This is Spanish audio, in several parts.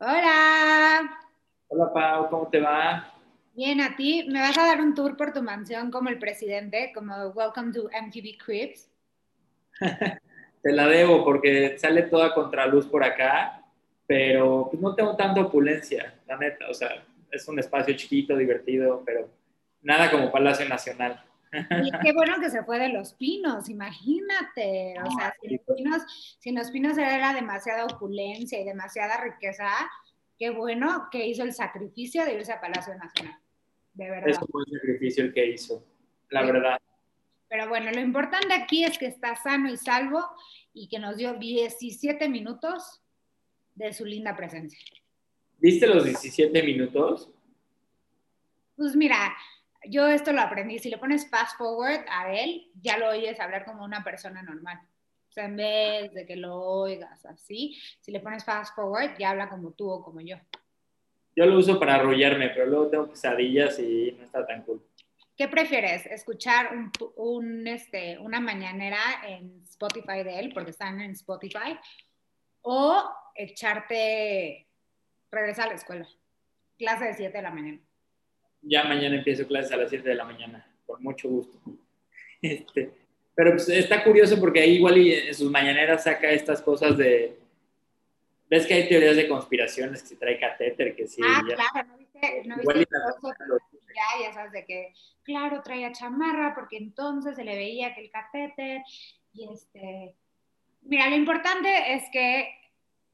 Hola. Hola Pau, ¿cómo te va? Bien, a ti. ¿Me vas a dar un tour por tu mansión como el presidente, como Welcome to MTV Cribs? te la debo porque sale toda contraluz por acá, pero pues, no tengo tanta opulencia, la neta. O sea, es un espacio chiquito, divertido, pero nada como Palacio Nacional. Y qué bueno que se fue de los pinos, imagínate. O sea, si los pinos, si los pinos era demasiada opulencia y demasiada riqueza, qué bueno que hizo el sacrificio de irse a Palacio Nacional. De verdad. Es un buen sacrificio el que hizo, la verdad. Pero bueno, lo importante aquí es que está sano y salvo y que nos dio 17 minutos de su linda presencia. ¿Viste los 17 minutos? Pues mira, yo esto lo aprendí. Si le pones fast forward a él, ya lo oyes hablar como una persona normal. O sea, en vez de que lo oigas así, si le pones fast forward, ya habla como tú o como yo. Yo lo uso para arrollarme, pero luego tengo pesadillas y no está tan cool. ¿Qué prefieres? ¿Escuchar un, este, una mañanera en Spotify de él, porque están en Spotify, o echarte, regresar a la escuela? Clase de 7 de la mañana ya mañana empiezo clases a las 7 de la mañana, con mucho gusto. Este, pero pues, está curioso porque ahí igual y en sus mañaneras saca estas cosas de... ¿Ves que hay teorías de conspiraciones que se trae catéter? Que sí, ah, claro, ¿no viste? ¿no viste ya, ya sabes de que, claro, traía chamarra porque entonces se le veía que el catéter y este... Mira, lo importante es que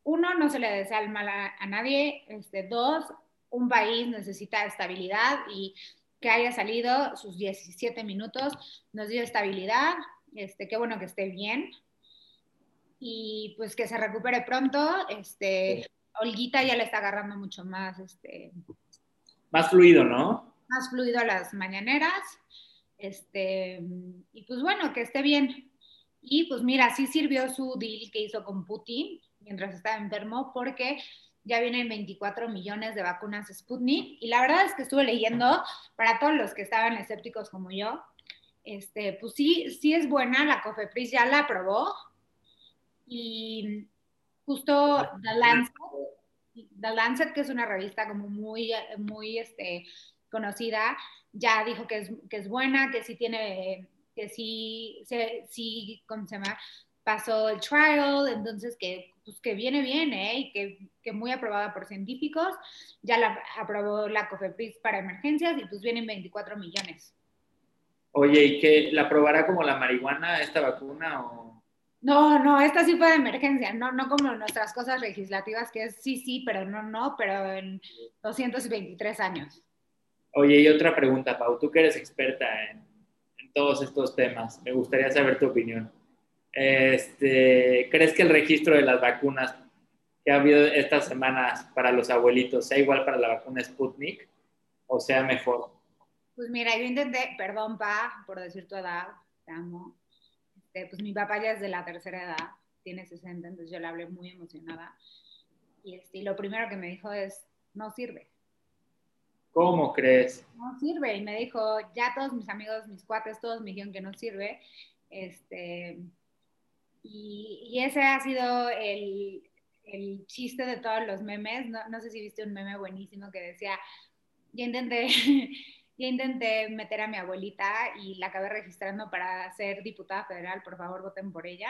uno, no se le desea el mal a, a nadie, este, dos, un país necesita estabilidad y que haya salido sus 17 minutos nos dio estabilidad, este, qué bueno que esté bien y pues que se recupere pronto, este, Olguita ya le está agarrando mucho más, este, más fluido, ¿no? Más fluido a las mañaneras, este, y pues bueno, que esté bien. Y pues mira, sí sirvió su deal que hizo con Putin mientras estaba enfermo, porque ya vienen 24 millones de vacunas Sputnik y la verdad es que estuve leyendo para todos los que estaban escépticos como yo, este, pues sí, sí es buena, la COFEPRIS ya la aprobó y justo The Lancet, The Lancet, que es una revista como muy, muy este, conocida, ya dijo que es, que es buena, que sí tiene, que sí, sí, ¿cómo se llama? Pasó el trial, entonces que pues que viene bien, ¿eh? Y que, que, muy aprobada por científicos. Ya la aprobó la COFEPRIS para emergencias y pues vienen 24 millones. Oye, ¿y que la aprobará como la marihuana esta vacuna o...? No, no, esta sí fue de emergencia, no, no como nuestras cosas legislativas, que es sí, sí, pero no, no, pero en 223 años. Oye, y otra pregunta, Pau, tú que eres experta en, en todos estos temas, me gustaría saber tu opinión. Este, ¿Crees que el registro de las vacunas que ha habido estas semanas para los abuelitos sea igual para la vacuna Sputnik o sea mejor? Pues mira, yo intenté, perdón, pa, por decir tu edad, te amo. Este, pues mi papá ya es de la tercera edad, tiene 60, entonces yo le hablé muy emocionada. Y, este, y lo primero que me dijo es, no sirve. ¿Cómo crees? No sirve. Y me dijo, ya todos mis amigos, mis cuates, todos me dijeron que no sirve. Este, y, ese ha sido el, el, chiste de todos los memes. No, no, sé si viste un meme buenísimo que decía, ya intenté, ya intenté meter a mi abuelita y la acabé registrando para ser diputada federal, por favor voten por ella.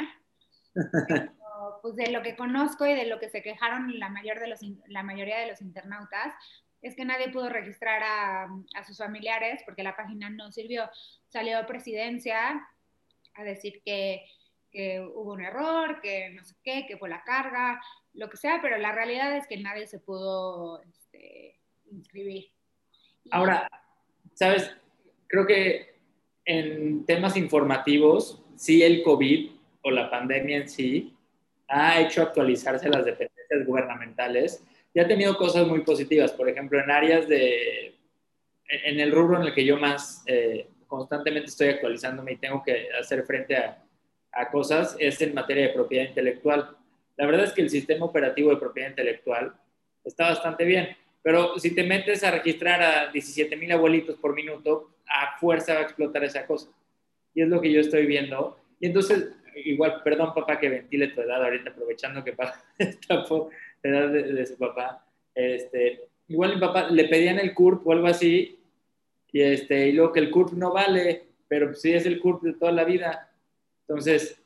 pues de lo que conozco y de lo que se quejaron la, mayor de los, la mayoría de los internautas, es que nadie pudo registrar a, a, sus familiares porque la página no sirvió. Salió presidencia a decir que que hubo un error, que no sé qué, que fue la carga, lo que sea, pero la realidad es que nadie se pudo este, inscribir. Ahora, ¿sabes? Creo que en temas informativos, sí el COVID o la pandemia en sí ha hecho actualizarse las dependencias gubernamentales y ha tenido cosas muy positivas. Por ejemplo, en áreas de, en el rubro en el que yo más eh, constantemente estoy actualizándome y tengo que hacer frente a a cosas es en materia de propiedad intelectual. La verdad es que el sistema operativo de propiedad intelectual está bastante bien, pero si te metes a registrar a 17 mil abuelitos por minuto, a fuerza va a explotar esa cosa. Y es lo que yo estoy viendo. Y entonces, igual, perdón papá que ventile tu edad ahorita, aprovechando que edad de, su papá. Este, igual mi papá le pedían el CURP o algo así, y, este, y luego que el CURP no vale, pero sí es el CURP de toda la vida. Entonces,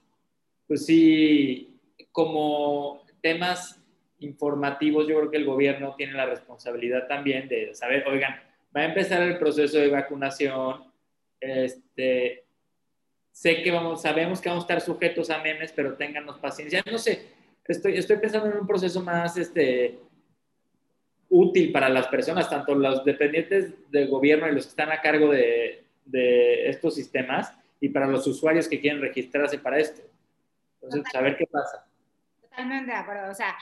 pues sí, como temas informativos, yo creo que el gobierno tiene la responsabilidad también de saber, oigan, va a empezar el proceso de vacunación, este, sé que vamos, sabemos que vamos a estar sujetos a memes, pero ténganos paciencia. No sé, estoy, estoy pensando en un proceso más este, útil para las personas, tanto los dependientes del gobierno y los que están a cargo de, de estos sistemas, y para los usuarios que quieren registrarse para esto. Entonces, a ver qué pasa. Totalmente de acuerdo. O sea,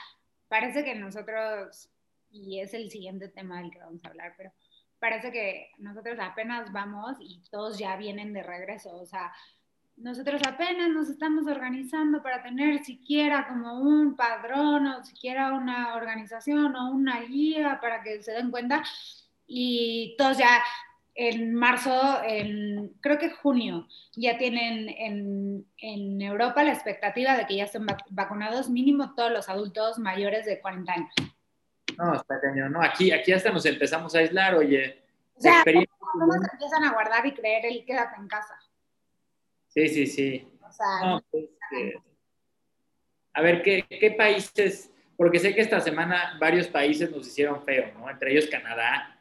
parece que nosotros, y es el siguiente tema del que vamos a hablar, pero parece que nosotros apenas vamos y todos ya vienen de regreso. O sea, nosotros apenas nos estamos organizando para tener siquiera como un padrón o siquiera una organización o una guía para que se den cuenta y todos ya en marzo, en, creo que junio, ya tienen en, en, Europa la expectativa de que ya estén vacunados mínimo todos los adultos mayores de 40 años. No, está cañón. No, aquí, aquí hasta nos empezamos a aislar, oye. O sea, ¿cómo, se empiezan a guardar y creer el quédate en casa? Sí, sí, sí. O sea, pues, eh, a ver, ¿qué, ¿qué países? Porque sé que esta semana varios países nos hicieron feo, ¿no? Entre ellos Canadá,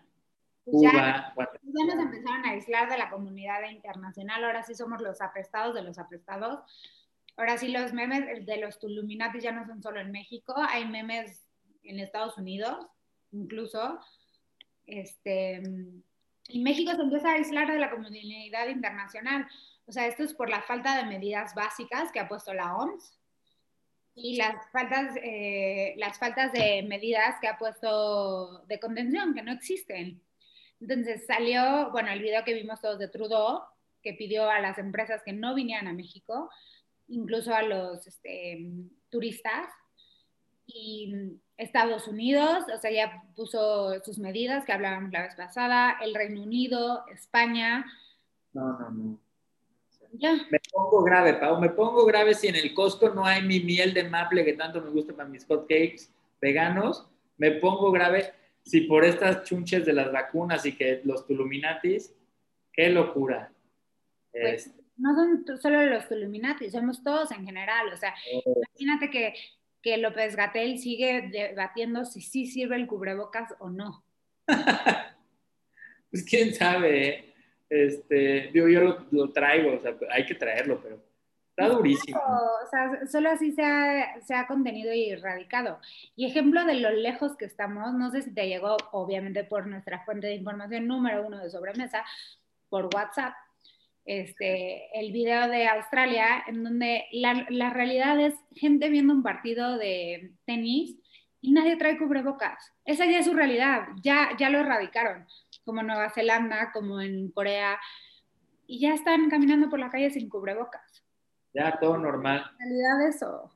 pues ya, ya, nos empezaron a aislar de la comunidad internacional, ahora sí somos los apestados de los apestados. Ahora sí los memes de los Tuluminatis ya no son solo en México, hay memes en Estados Unidos, incluso. Este, y México se empieza a aislar de la comunidad internacional. O sea, esto es por la falta de medidas básicas que ha puesto la OMS y las faltas, eh, las faltas de medidas que ha puesto de contención, que no existen. Entonces salió, bueno, el video que vimos todos de Trudeau, que pidió a las empresas que no vinieran a México, incluso a los este, turistas, y Estados Unidos, o sea, ya puso sus medidas que hablábamos la vez pasada, el Reino Unido, España. No, no, no. Ya. Me pongo grave, Pau, me pongo grave si en el Costco no hay mi miel de maple que tanto me gusta para mis hot cakes veganos. Me pongo grave si por estas chunches de las vacunas y que los tuluminatis, qué locura. Pues, no son solo los tuluminatis, somos todos en general. O sea, imagínate que, que López Gatel sigue debatiendo si sí sirve el cubrebocas o no. pues quién sabe, ¿eh? este, digo, yo lo, lo, traigo, o sea, hay que traerlo, pero Está durísimo. O sea, solo así se ha, se ha, contenido y erradicado. Y ejemplo de lo lejos que estamos, no sé si te llegó, obviamente por nuestra fuente de información número uno de sobremesa, por WhatsApp, este, el video de Australia, en donde la, la realidad es gente viendo un partido de tenis y nadie trae cubrebocas. Esa ya es su realidad, ya, ya lo erradicaron, como en Nueva Zelanda, como en Corea, y ya están caminando por la calle sin cubrebocas. Ya, todo normal. En realidad eso.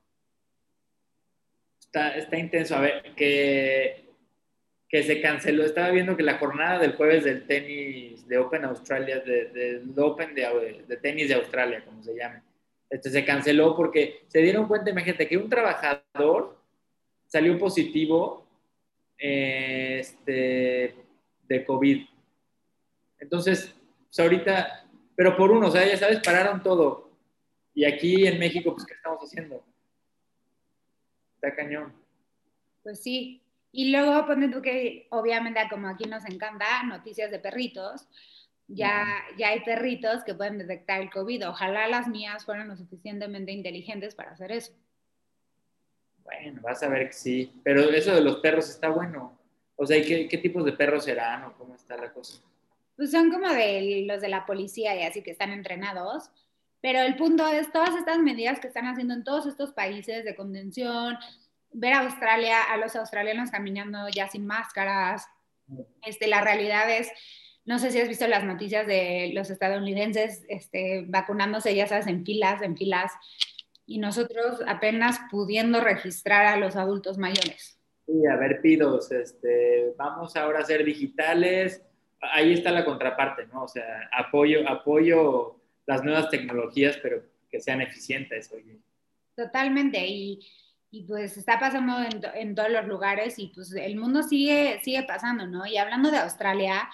Está, está intenso. A ver, que, que se canceló. Estaba viendo que la jornada del jueves del tenis de Open Australia, del de, Open de, de, tenis de Australia, como se llame, este, se canceló porque se dieron cuenta, imagínate, que un trabajador salió positivo este, de COVID. Entonces, pues ahorita, pero por uno, o sea, ya sabes, pararon todo y aquí en México, pues, ¿qué estamos haciendo? Está cañón. Pues sí. Y luego ponen tú que, obviamente, como aquí nos encanta, noticias de perritos. Ya, ya hay perritos que pueden detectar el COVID. Ojalá las mías fueran lo suficientemente inteligentes para hacer eso. Bueno, vas a ver que sí. Pero eso de los perros está bueno. O sea, ¿qué, qué tipos de perros serán o cómo está la cosa? Pues son como de los de la policía y así que están entrenados pero el punto es todas estas medidas que están haciendo en todos estos países de contención, ver a Australia, a los australianos caminando ya sin máscaras, este, la realidad es, no sé si has visto las noticias de los estadounidenses este, vacunándose, ya sabes, en filas, en filas, y nosotros apenas pudiendo registrar a los adultos mayores. Sí, a ver, pidos, este, vamos ahora a ser digitales, ahí está la contraparte, ¿no? O sea, apoyo, apoyo las nuevas tecnologías, pero que sean eficientes. Oye. Totalmente. Y, y pues está pasando en, en, todos los lugares y pues el mundo sigue, sigue pasando, ¿no? Y hablando de Australia,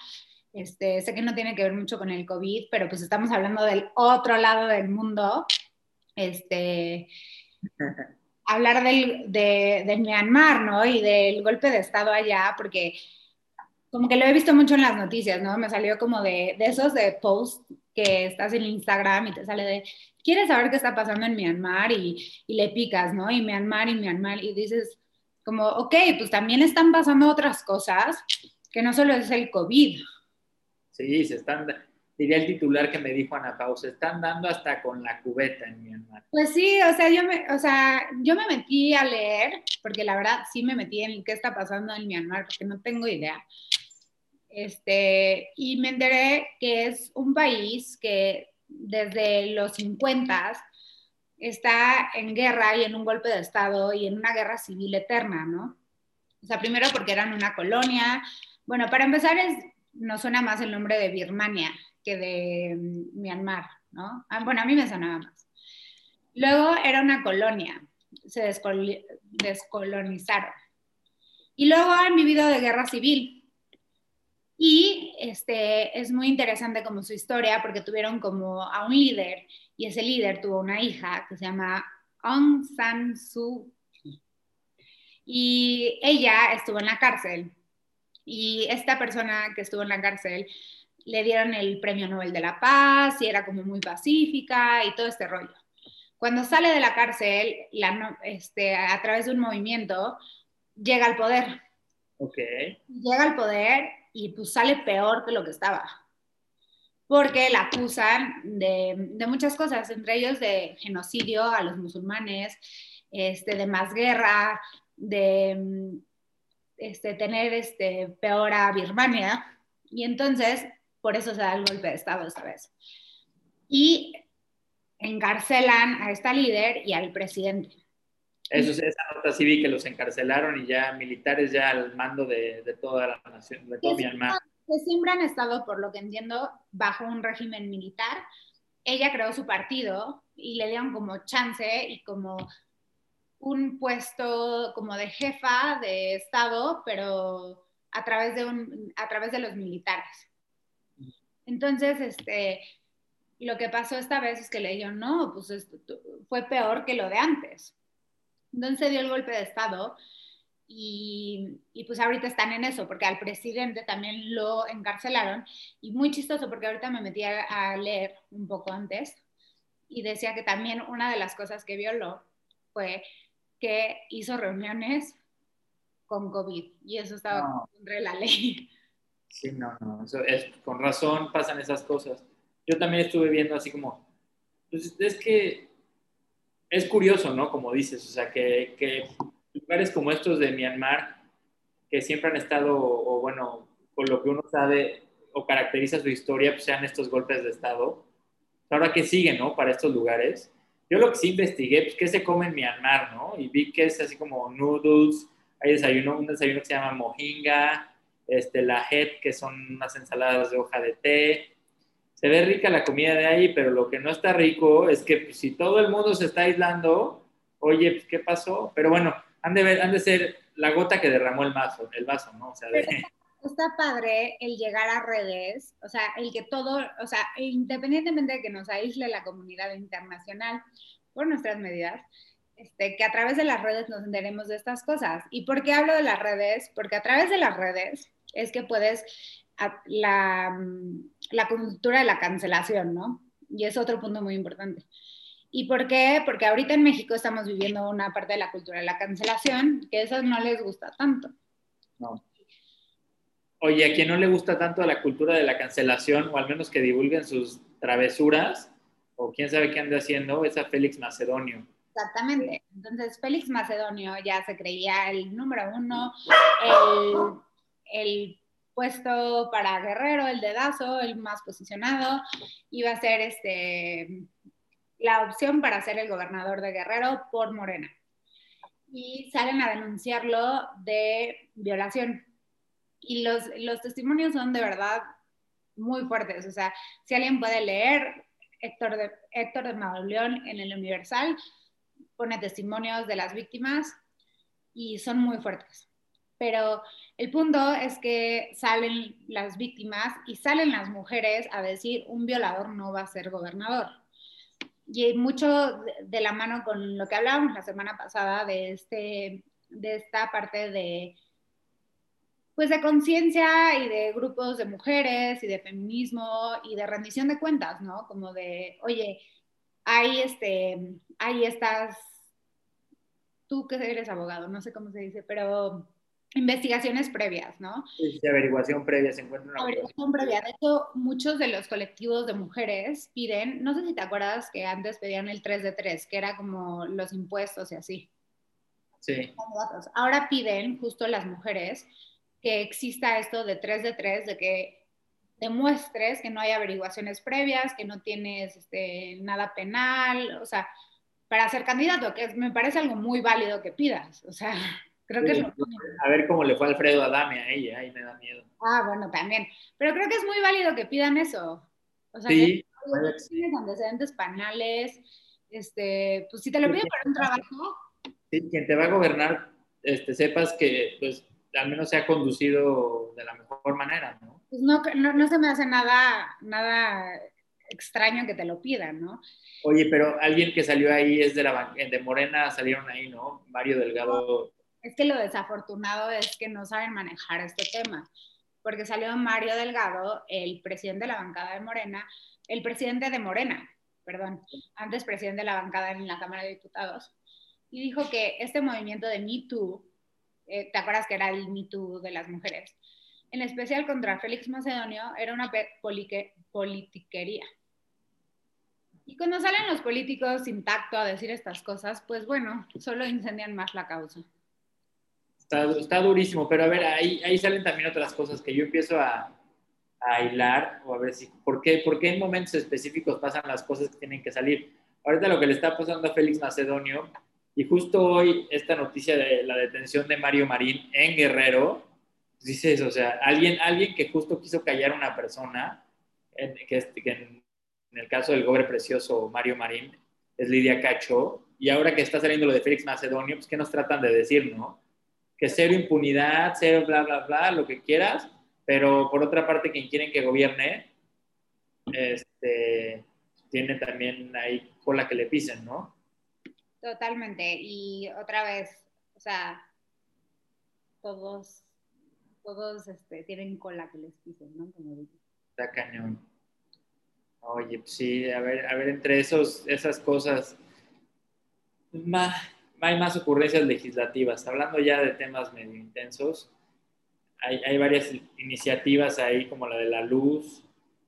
este, sé que no tiene que ver mucho con el COVID, pero pues estamos hablando del otro lado del mundo, este, hablar del, de, Myanmar, ¿no? Y del golpe de Estado allá, porque como que lo he visto mucho en las noticias, ¿no? Me salió como de, de esos de posts que estás en Instagram y te sale de, ¿quieres saber qué está pasando en Myanmar? Y, y le picas, ¿no? Y Myanmar y Myanmar y dices como, ok, pues también están pasando otras cosas que no solo es el COVID. Sí, se están, diría el titular que me dijo Ana Pau, se están dando hasta con la cubeta en Myanmar. Pues sí, o sea, yo me, o sea, yo me metí a leer, porque la verdad sí me metí en qué está pasando en Myanmar, porque no tengo idea. Este, y me enteré que es un país que desde los 50 está en guerra y en un golpe de Estado y en una guerra civil eterna, ¿no? O sea, primero porque eran una colonia. Bueno, para empezar, es, nos suena más el nombre de Birmania que de mm, Myanmar, ¿no? Ah, bueno, a mí me sonaba más. Luego era una colonia, se descolonizaron. Y luego han vivido de guerra civil, y este, es muy interesante como su historia porque tuvieron como a un líder y ese líder tuvo una hija que se llama Aung San Suu Kyi. Y ella estuvo en la cárcel y esta persona que estuvo en la cárcel le dieron el premio Nobel de la Paz y era como muy pacífica y todo este rollo. Cuando sale de la cárcel, la, este, a través de un movimiento, llega al poder. Okay. Llega al poder y pues sale peor que lo que estaba. Porque la acusan de, de muchas cosas, entre ellos de genocidio a los musulmanes, este, de más guerra, de este, tener este, peor a Birmania. Y entonces, por eso se da el golpe de Estado esta vez. Y encarcelan a esta líder y al presidente. Eso es esa nota sí que los encarcelaron y ya militares ya al mando de, de toda la nación, de todo Myanmar. Que siempre han estado, por lo que entiendo, bajo un régimen militar. Ella creó su partido y le dieron como chance y como un puesto como de jefa de Estado, pero a través de, un, a través de los militares. Entonces, este, lo que pasó esta vez es que le dijeron, no, pues esto fue peor que lo de antes. Entonces se dio el golpe de Estado y, y, pues ahorita están en eso, porque al presidente también lo encarcelaron y muy chistoso porque ahorita me metí a, a leer un poco antes y decía que también una de las cosas que violó fue que hizo reuniones con COVID y eso estaba no. contra la ley. Sí, no, no, eso es, con razón pasan esas cosas. Yo también estuve viendo así como, pues es que es curioso, ¿no? Como dices, o sea, que, que, lugares como estos de Myanmar, que siempre han estado, o bueno, con lo que uno sabe o caracteriza su historia, pues sean estos golpes de Estado. Ahora, ¿qué sigue, no? Para estos lugares. Yo lo que sí investigué, pues, ¿qué se come en Myanmar, no? Y vi que es así como noodles, hay desayuno, un desayuno que se llama mohinga, este, la het, que son unas ensaladas de hoja de té, se ve rica la comida de ahí, pero lo que no está rico es que pues, si todo el mundo se está aislando, oye, pues, ¿qué pasó? Pero bueno, han de, ver, han de ser la gota que derramó el vaso, el vaso, ¿no? O sea, está, padre el llegar a redes, o sea, el que todo, o sea, independientemente de que nos aísle la comunidad internacional por nuestras medidas, este, que a través de las redes nos enteremos de estas cosas. ¿Y por qué hablo de las redes? Porque a través de las redes es que puedes la, la cultura de la cancelación, ¿no? Y es otro punto muy importante. ¿Y por qué? Porque ahorita en México estamos viviendo una parte de la cultura de la cancelación que a eso no les gusta tanto. No. Oye, a quien no le gusta tanto la cultura de la cancelación, o al menos que divulguen sus travesuras, o quién sabe qué anda haciendo, es a Félix Macedonio. Exactamente. Entonces, Félix Macedonio ya se creía el número uno, el, el puesto para Guerrero, el dedazo, el más posicionado, iba a ser este, la opción para ser el gobernador de Guerrero por Morena. Y salen a denunciarlo de violación. Y los, los testimonios son de verdad muy fuertes. O sea, si alguien puede leer Héctor de, Héctor de Mauleón en el Universal, pone testimonios de las víctimas y son muy fuertes. Pero el punto es que salen las víctimas y salen las mujeres a decir un violador no va a ser gobernador. Y mucho de la mano con lo que hablábamos la semana pasada de, este, de esta parte de pues de conciencia y de grupos de mujeres y de feminismo y de rendición de cuentas, ¿no? Como de, oye, hay este, hay estas, tú que eres abogado, no sé cómo se dice, pero investigaciones previas, ¿no? Sí, averiguación previa, se encuentra una averiguación previa. De hecho, muchos de los colectivos de mujeres piden, no sé si te acuerdas que antes pedían el 3 de 3, que era como los impuestos y así. Sí. Ahora piden justo las mujeres que exista esto de 3 de 3, de que demuestres que no hay averiguaciones previas, que no tienes este, nada penal, o sea, para ser candidato, que me parece algo muy válido que pidas, o sea, creo que es lo A ver cómo le fue a Alfredo Adame a ella, ahí me da miedo. Ah, bueno, también, pero creo que es muy válido que pidan eso, o sea, sí. que tienes antecedentes penales, este, pues si te lo piden para un trabajo. Sí, quien te va a gobernar, este, sepas que, pues, al menos se ha conducido de la mejor manera, ¿no? Pues no, no, se me hace nada, nada extraño que te lo pidan, ¿no? Oye, pero alguien que salió ahí es de la de Morena, salieron ahí, ¿no? Mario Delgado. Es que lo desafortunado es que no saben manejar este tema, porque salió Mario Delgado, el presidente de la bancada de Morena, el presidente de Morena, perdón, antes presidente de la bancada en la Cámara de Diputados, y dijo que este movimiento de Me Too eh, ¿te acuerdas que era el Me Too de las mujeres? En especial contra Félix Macedonio, era una politiquería. Y cuando salen los políticos sin tacto a decir estas cosas, pues bueno, solo incendian más la causa. Está, durísimo, pero a ver, ahí, ahí salen también otras cosas que yo empiezo a, a hilar o a ver si, ¿por qué, ¿por qué en momentos específicos pasan las cosas que tienen que salir? Ahorita lo que le está pasando a Félix Macedonio y justo hoy esta noticia de la detención de Mario Marín en Guerrero, pues dices, o sea, alguien, alguien que justo quiso callar a una persona, en, que, en, el caso del gobre precioso Mario Marín, es Lidia Cacho, y ahora que está saliendo lo de Félix Macedonio, pues ¿qué nos tratan de decir, no? Que cero impunidad, cero bla, bla, bla, lo que quieras, pero por otra parte, quien quieren que gobierne, este, tiene también ahí cola que le pisen, ¿no? Totalmente. Y otra vez, o sea, todos, todos este, tienen cola que les pisen, ¿no? Como Está cañón. Oye, pues sí, a ver, a ver, entre esos, esas cosas, más, hay más ocurrencias legislativas. Hablando ya de temas medio intensos, hay, hay varias iniciativas ahí, como la de la luz,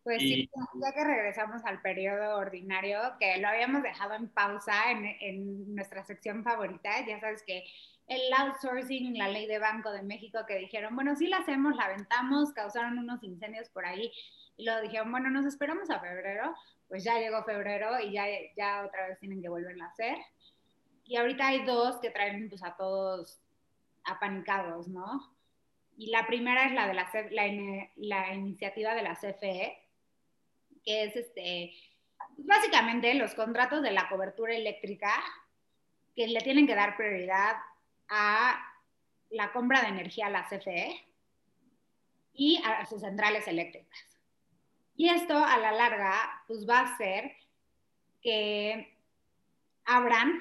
pues sí, ya que regresamos al periodo ordinario, que lo habíamos dejado en pausa en, en, nuestra sección favorita, ya sabes que el outsourcing, la ley de Banco de México, que dijeron, bueno, sí la hacemos, la aventamos, causaron unos incendios por ahí, y luego dijeron, bueno, nos esperamos a febrero, pues ya llegó febrero y ya, ya otra vez tienen que volverla a hacer. Y ahorita hay dos que traen pues, a todos apanicados, ¿no? Y la primera es la de la, la, la iniciativa de la CFE, que es este, básicamente los contratos de la cobertura eléctrica que le tienen que dar prioridad a la compra de energía a la CFE y a sus centrales eléctricas. Y esto a la larga pues va a hacer que abran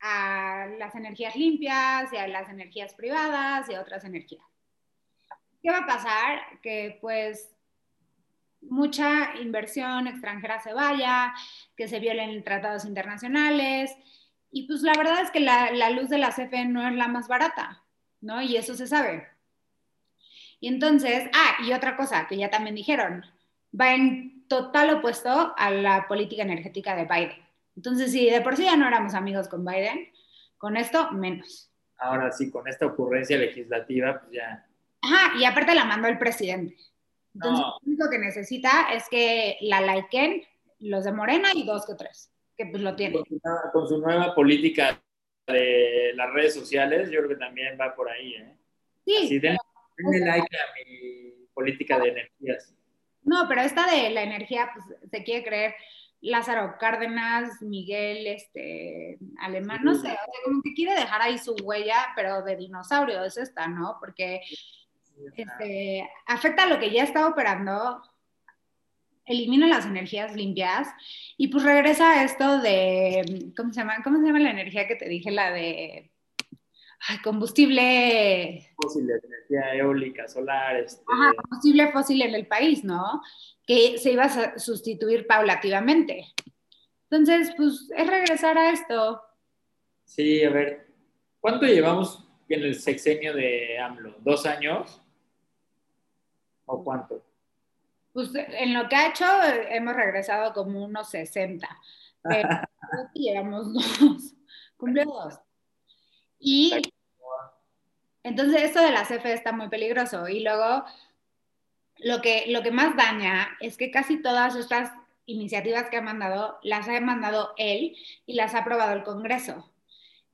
a las energías limpias y a las energías privadas y a otras energías. ¿Qué va a pasar? Que pues mucha inversión extranjera se vaya, que se violen tratados internacionales. Y pues la verdad es que la, luz de la CFE no es la más barata, ¿no? Y eso se sabe. Y entonces, ah, y otra cosa que ya también dijeron, va en total opuesto a la política energética de Biden. Entonces, si de por sí ya no éramos amigos con Biden, con esto menos. Ahora sí, con esta ocurrencia legislativa, pues ya. Ajá, y aparte la mandó el presidente. Entonces, lo único que necesita es que la liken los de Morena y dos que tres, que pues lo tienen. Con su, nueva política de las redes sociales, yo creo que también va por ahí, ¿eh? Sí. denle, like a mi política de energías. No, pero esta de la energía, pues se quiere creer Lázaro Cárdenas, Miguel, este, Alemán, no sé, o sea, como que quiere dejar ahí su huella, pero de dinosaurio es esta, ¿no? Porque este, afecta a lo que ya está operando, elimina las energías limpias y pues regresa a esto de, ¿cómo se llama? ¿Cómo se llama la energía que te dije? La de ay, combustible... Fósil, energía eólica, solar. Este... Ajá, combustible fósil en el país, ¿no? Que se iba a sustituir paulativamente. Entonces, pues es regresar a esto. Sí, a ver, ¿cuánto llevamos en el sexenio de AMLO? ¿Dos años? ¿O cuánto? Pues en lo que ha hecho hemos regresado como unos 60, pero llevamos dos, cumplió dos. Y entonces esto de la CFE está muy peligroso. Y luego lo que, lo que más daña es que casi todas estas iniciativas que ha mandado las ha mandado él y las ha aprobado el Congreso.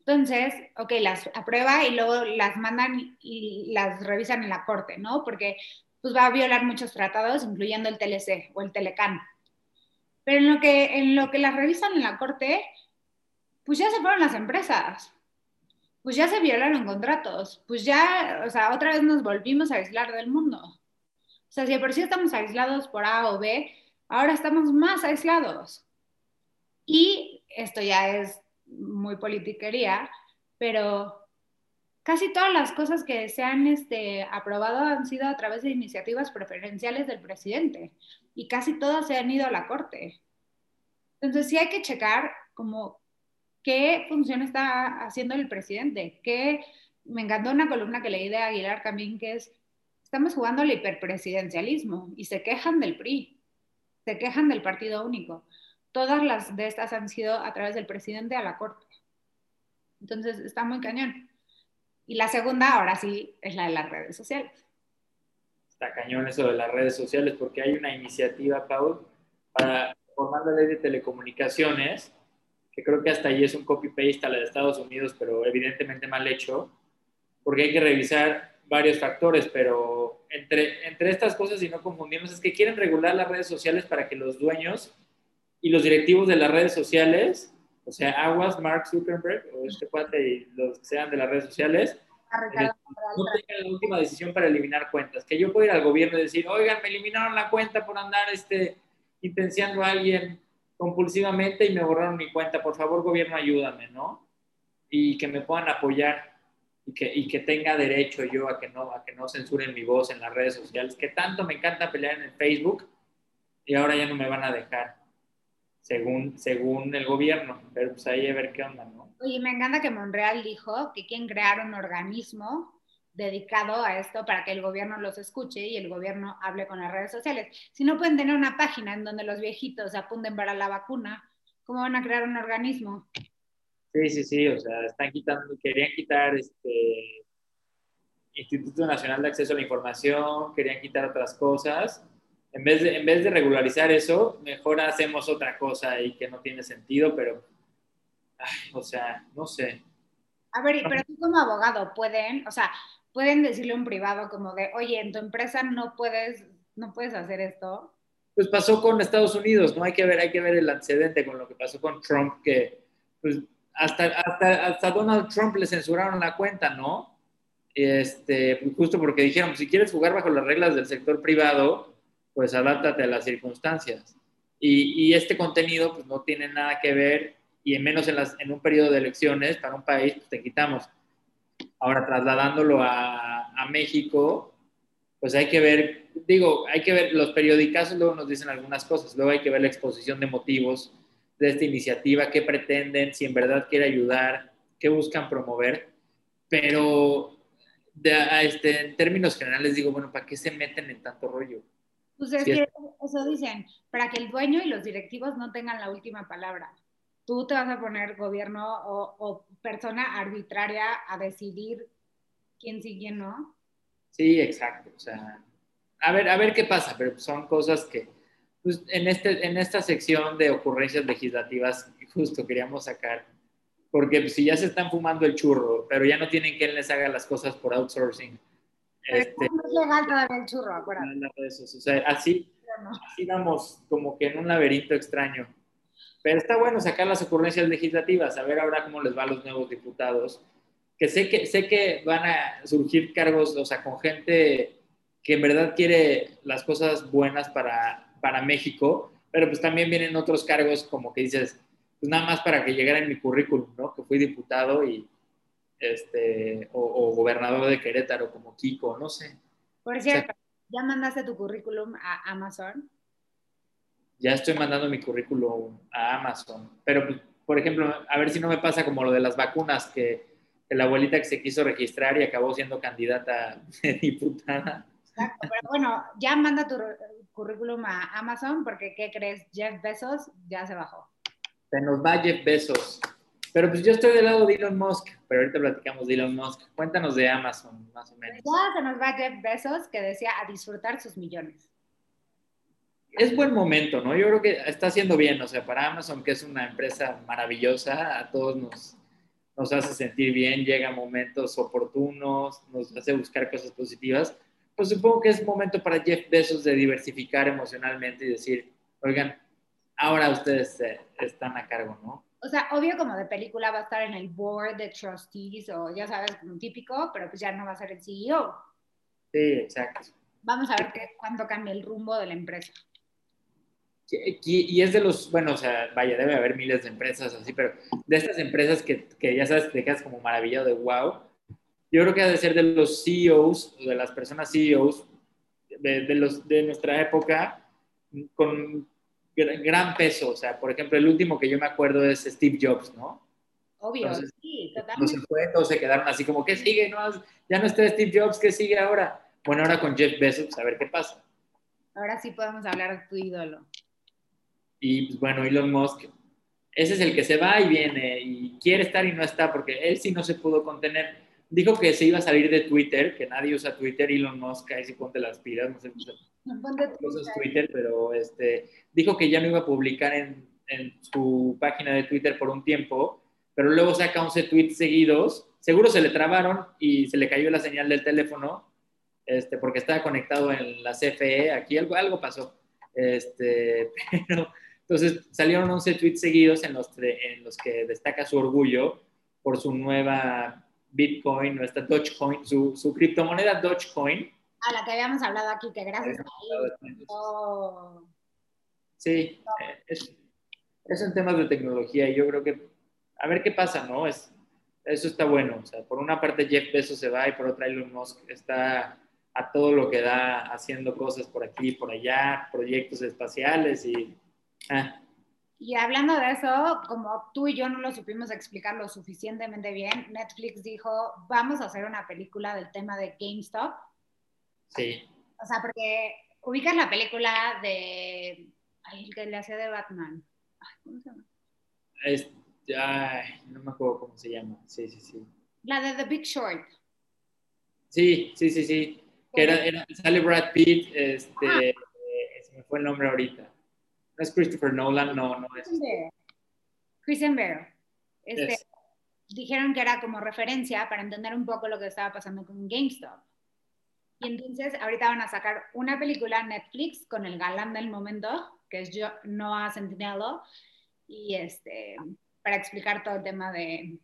Entonces, ok, las aprueba y luego las mandan y las revisan en la Corte, ¿no? Porque pues va a violar muchos tratados, incluyendo el TLC o el Telecan. Pero en lo que, en lo que las revisan en la Corte, pues ya se fueron las empresas pues ya se violaron contratos, pues ya, o sea, otra vez nos volvimos a aislar del mundo. O sea, si de por sí estamos aislados por A o B, ahora estamos más aislados. Y esto ya es muy politiquería, pero casi todas las cosas que se han este, aprobado han sido a través de iniciativas preferenciales del presidente y casi todas se han ido a la corte. Entonces sí hay que checar como ¿Qué función está haciendo el presidente? Que me encantó una columna que leí de Aguilar también, que es, estamos jugando al hiperpresidencialismo y se quejan del PRI, se quejan del partido único. Todas las de estas han sido a través del presidente a la corte. Entonces, está muy cañón. Y la segunda, ahora sí, es la de las redes sociales. Está cañón eso de las redes sociales, porque hay una iniciativa, Paul, para formar la ley de telecomunicaciones que creo que hasta ahí es un copy-paste a la de Estados Unidos, pero evidentemente mal hecho, porque hay que revisar varios factores, pero entre, entre estas cosas, y no confundimos, es que quieren regular las redes sociales para que los dueños y los directivos de las redes sociales, o sea, Aguas, Mark Zuckerberg, o este cuate y los que sean de las redes sociales, eh, no tengan la última decisión para eliminar cuentas. Que yo puedo ir al gobierno y decir, oigan, me eliminaron la cuenta por andar este, intenciando a alguien compulsivamente y me borraron mi cuenta, por favor gobierno ayúdame, ¿no? Y que me puedan apoyar y que, y que tenga derecho yo a que, no, a que no censuren mi voz en las redes sociales, que tanto me encanta pelear en el Facebook y ahora ya no me van a dejar, según, según el gobierno, pero pues ahí a ver qué onda, ¿no? Oye, me encanta que Monreal dijo que quieren crear un organismo dedicado a esto para que el gobierno los escuche y el gobierno hable con las redes sociales. Si no pueden tener una página en donde los viejitos apunten para la vacuna, ¿cómo van a crear un organismo? Sí, sí, sí, o sea, están quitando, querían quitar este Instituto Nacional de Acceso a la Información, querían quitar otras cosas. En vez de, en vez de regularizar eso, mejor hacemos otra cosa y que no tiene sentido, pero, o sea, no sé. A ver, pero tú como abogado pueden, o sea, pueden decirle un privado como de, oye, en tu empresa no puedes, no puedes hacer esto. Pues pasó con Estados Unidos, ¿no? Hay que ver, hay que ver el antecedente con lo que pasó con Trump, que pues hasta, hasta, hasta Donald Trump le censuraron la cuenta, ¿no? Este, justo porque dijeron, si quieres jugar bajo las reglas del sector privado, pues adáptate a las circunstancias. Y, y este contenido pues no tiene nada que ver, y en menos en, las, en un periodo de elecciones para un país, pues te quitamos. Ahora, trasladándolo a, a, México, pues hay que ver, digo, hay que ver, los periodicazos luego nos dicen algunas cosas, luego hay que ver la exposición de motivos de esta iniciativa, qué pretenden, si en verdad quiere ayudar, qué buscan promover, pero de, a este, en términos generales digo, bueno, ¿para qué se meten en tanto rollo? Pues es que eso dicen, para que el dueño y los directivos no tengan la última palabra tú te vas a poner gobierno o, persona arbitraria a decidir quién sí, quién no. Sí, exacto. O sea, a ver, a ver qué pasa, pero son cosas que, pues, en, este, en esta sección de ocurrencias legislativas, justo queríamos sacar, porque pues, si ya se están fumando el churro, pero ya no tienen quien les haga las cosas por outsourcing. Este, no es legal todavía el churro, acuérdate. O sea, así, así vamos como que en un laberinto extraño. Pero está bueno sacar las ocurrencias legislativas, a ver ahora cómo les va a los nuevos diputados, que sé que, sé que van a surgir cargos, o sea, con gente que en verdad quiere las cosas buenas para, para México, pero pues también vienen otros cargos como que dices, pues nada más para que llegara en mi currículum, ¿no? Que fui diputado y, este, o, gobernador de Querétaro como Kiko, no sé. Por cierto, ¿ya mandaste tu currículum a Amazon? Ya estoy mandando mi currículum a Amazon, pero pues, por ejemplo, a ver si no me pasa como lo de las vacunas, que, la abuelita que se quiso registrar y acabó siendo candidata diputada. Exacto, pero bueno, ya manda tu currículum a Amazon porque, ¿qué crees? Jeff Bezos ya se bajó. Se nos va Jeff Bezos. Pero pues yo estoy del lado de Elon Musk, pero ahorita platicamos de Elon Musk. Cuéntanos de Amazon, más o menos. Ya se nos va Jeff Bezos, que decía a disfrutar sus millones. Es buen momento, ¿no? Yo creo que está haciendo bien, o sea, para Amazon, que es una empresa maravillosa, a todos nos, nos hace sentir bien, llega momentos oportunos, nos hace buscar cosas positivas. Pues supongo que es momento para Jeff Bezos de diversificar emocionalmente y decir, oigan, ahora ustedes eh, están a cargo, ¿no? o sea, obvio como de película va a estar en el board de trustees o ya sabes, como típico, pero pues ya no va a ser el CEO. Sí, exacto. Vamos a ver qué, cuánto cambia el rumbo de la empresa. Y, es de los, bueno, o sea, vaya, debe haber miles de empresas así, pero de estas empresas que, que ya sabes, te quedas como maravillado de wow, yo creo que ha de ser de los CEOs, de las personas CEOs de, de, los, de nuestra época, con gran peso. O sea, por ejemplo, el último que yo me acuerdo es Steve Jobs, ¿no? Obvio, sí, totalmente. No se fue, todos se quedaron así como, ¿qué sigue? No, ya no está Steve Jobs, ¿qué sigue ahora? Bueno, ahora con Jeff Bezos, a ver qué pasa. Ahora sí podemos hablar de tu ídolo. Y pues, bueno, Elon Musk, ese es el que se va y viene y quiere estar y no está porque él sí no se pudo contener. Dijo que se iba a salir de Twitter, que nadie usa Twitter, Elon Musk, ahí sí ponte las pilas, no sé usas Twitter, pero este, dijo que ya no iba a publicar en, en, su página de Twitter por un tiempo, pero luego saca 11 tweets seguidos, seguro se le trabaron y se le cayó la señal del teléfono, este, porque estaba conectado en la CFE, aquí algo, algo pasó, este, pero entonces salieron 11 tweets seguidos en los, en los que destaca su orgullo por su nueva Bitcoin, nuestra Dogecoin, su, su criptomoneda Dogecoin. A la que habíamos hablado aquí, que gracias a él. Sí, eh, es, es en temas de tecnología y yo creo que a ver qué pasa, ¿no? Es, eso está bueno. O sea, por una parte Jeff Bezos se va y por otra Elon Musk está a todo lo que da haciendo cosas por aquí y por allá, proyectos espaciales y... Ah, y hablando de eso, como tú y yo no lo supimos explicar lo suficientemente bien, Netflix dijo, vamos a hacer una película del tema de GameStop. Sí. O sea, porque ubicas la película de... Ay, el que le hacía de Batman. Ay, ¿Cómo se llama? Es, ay, no me acuerdo cómo se llama. Sí, sí, sí. La de The Big Short. Sí, sí, sí, sí. Que era, era, sale Brad Pitt, este, ah. eh, se me fue el nombre ahorita. No es Christopher Nolan, no, no es. Christian Bale. Este, Dijeron que era como referencia para entender un poco lo que estaba pasando con GameStop. Y entonces ahorita van a sacar una película Netflix con el galán del momento, que es Noah Centinelo, y este, para explicar todo el tema de,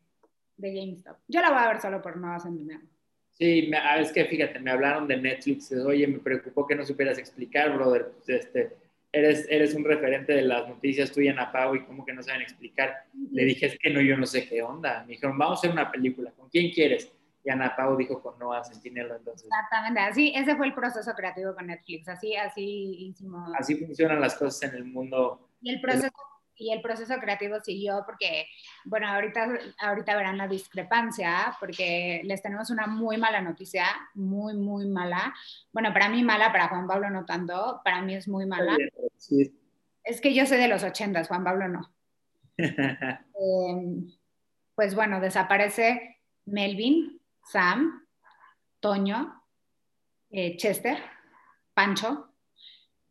de GameStop. Yo la voy a ver solo por Noah Centinelo. Sí, ah, es que fíjate, me hablaron de Netflix, oye, me preocupó que no supieras explicar, brother, este, eres, eres un referente de las noticias tú y Ana Pau y cómo que no saben explicar. Le dije, es que no, yo no sé qué onda. Me dijeron, vamos a hacer una película, ¿con quién quieres? Y Ana Pau dijo con Noah Centinelo, entonces. Exactamente, así, ese fue el proceso creativo con Netflix, así, así hicimos. Así funcionan las cosas en el mundo. Y el proceso y el proceso creativo siguió porque, bueno, ahorita, ahorita verán la discrepancia porque les tenemos una muy mala noticia, muy, muy mala. Bueno, para mí mala, para Juan Pablo no tanto, para mí es muy mala. Es que yo soy de los ochentas, Juan Pablo no. Em, pues bueno, desaparece Melvin, Sam, Toño, eh, Chester, Pancho.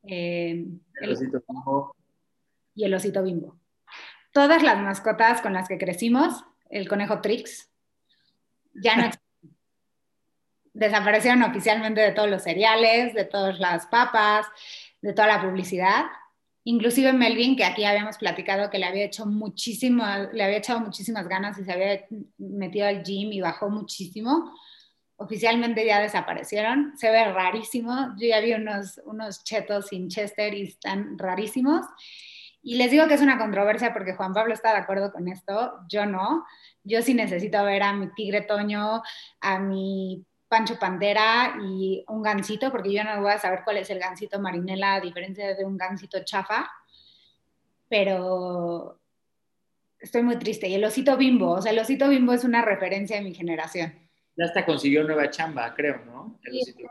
Eh, el, y el osito bimbo. Todas las mascotas con las que crecimos, el conejo Trix, ya no existen. Desaparecieron oficialmente de todos los cereales, de todas las papas, de toda la publicidad. Inclusive Melvin, que aquí habíamos platicado que le había hecho muchísimo, le había echado muchísimas ganas y se había metido al gym y bajó muchísimo. Oficialmente ya desaparecieron. Se ve rarísimo. Yo ya vi unos, unos chetos sin Chester y están rarísimos. Y les digo que es una controversia porque Juan Pablo está de acuerdo con esto, yo no. Yo sí necesito ver a mi tigre Toño, a mi Pancho Pantera y un gansito, porque yo no voy a saber cuál es el gansito marinela a diferencia de un gansito chafa, pero estoy muy triste. Y el osito bimbo, o sea, el osito bimbo es una referencia de mi generación. Ya hasta consiguió nueva chamba, creo, ¿no? El osito.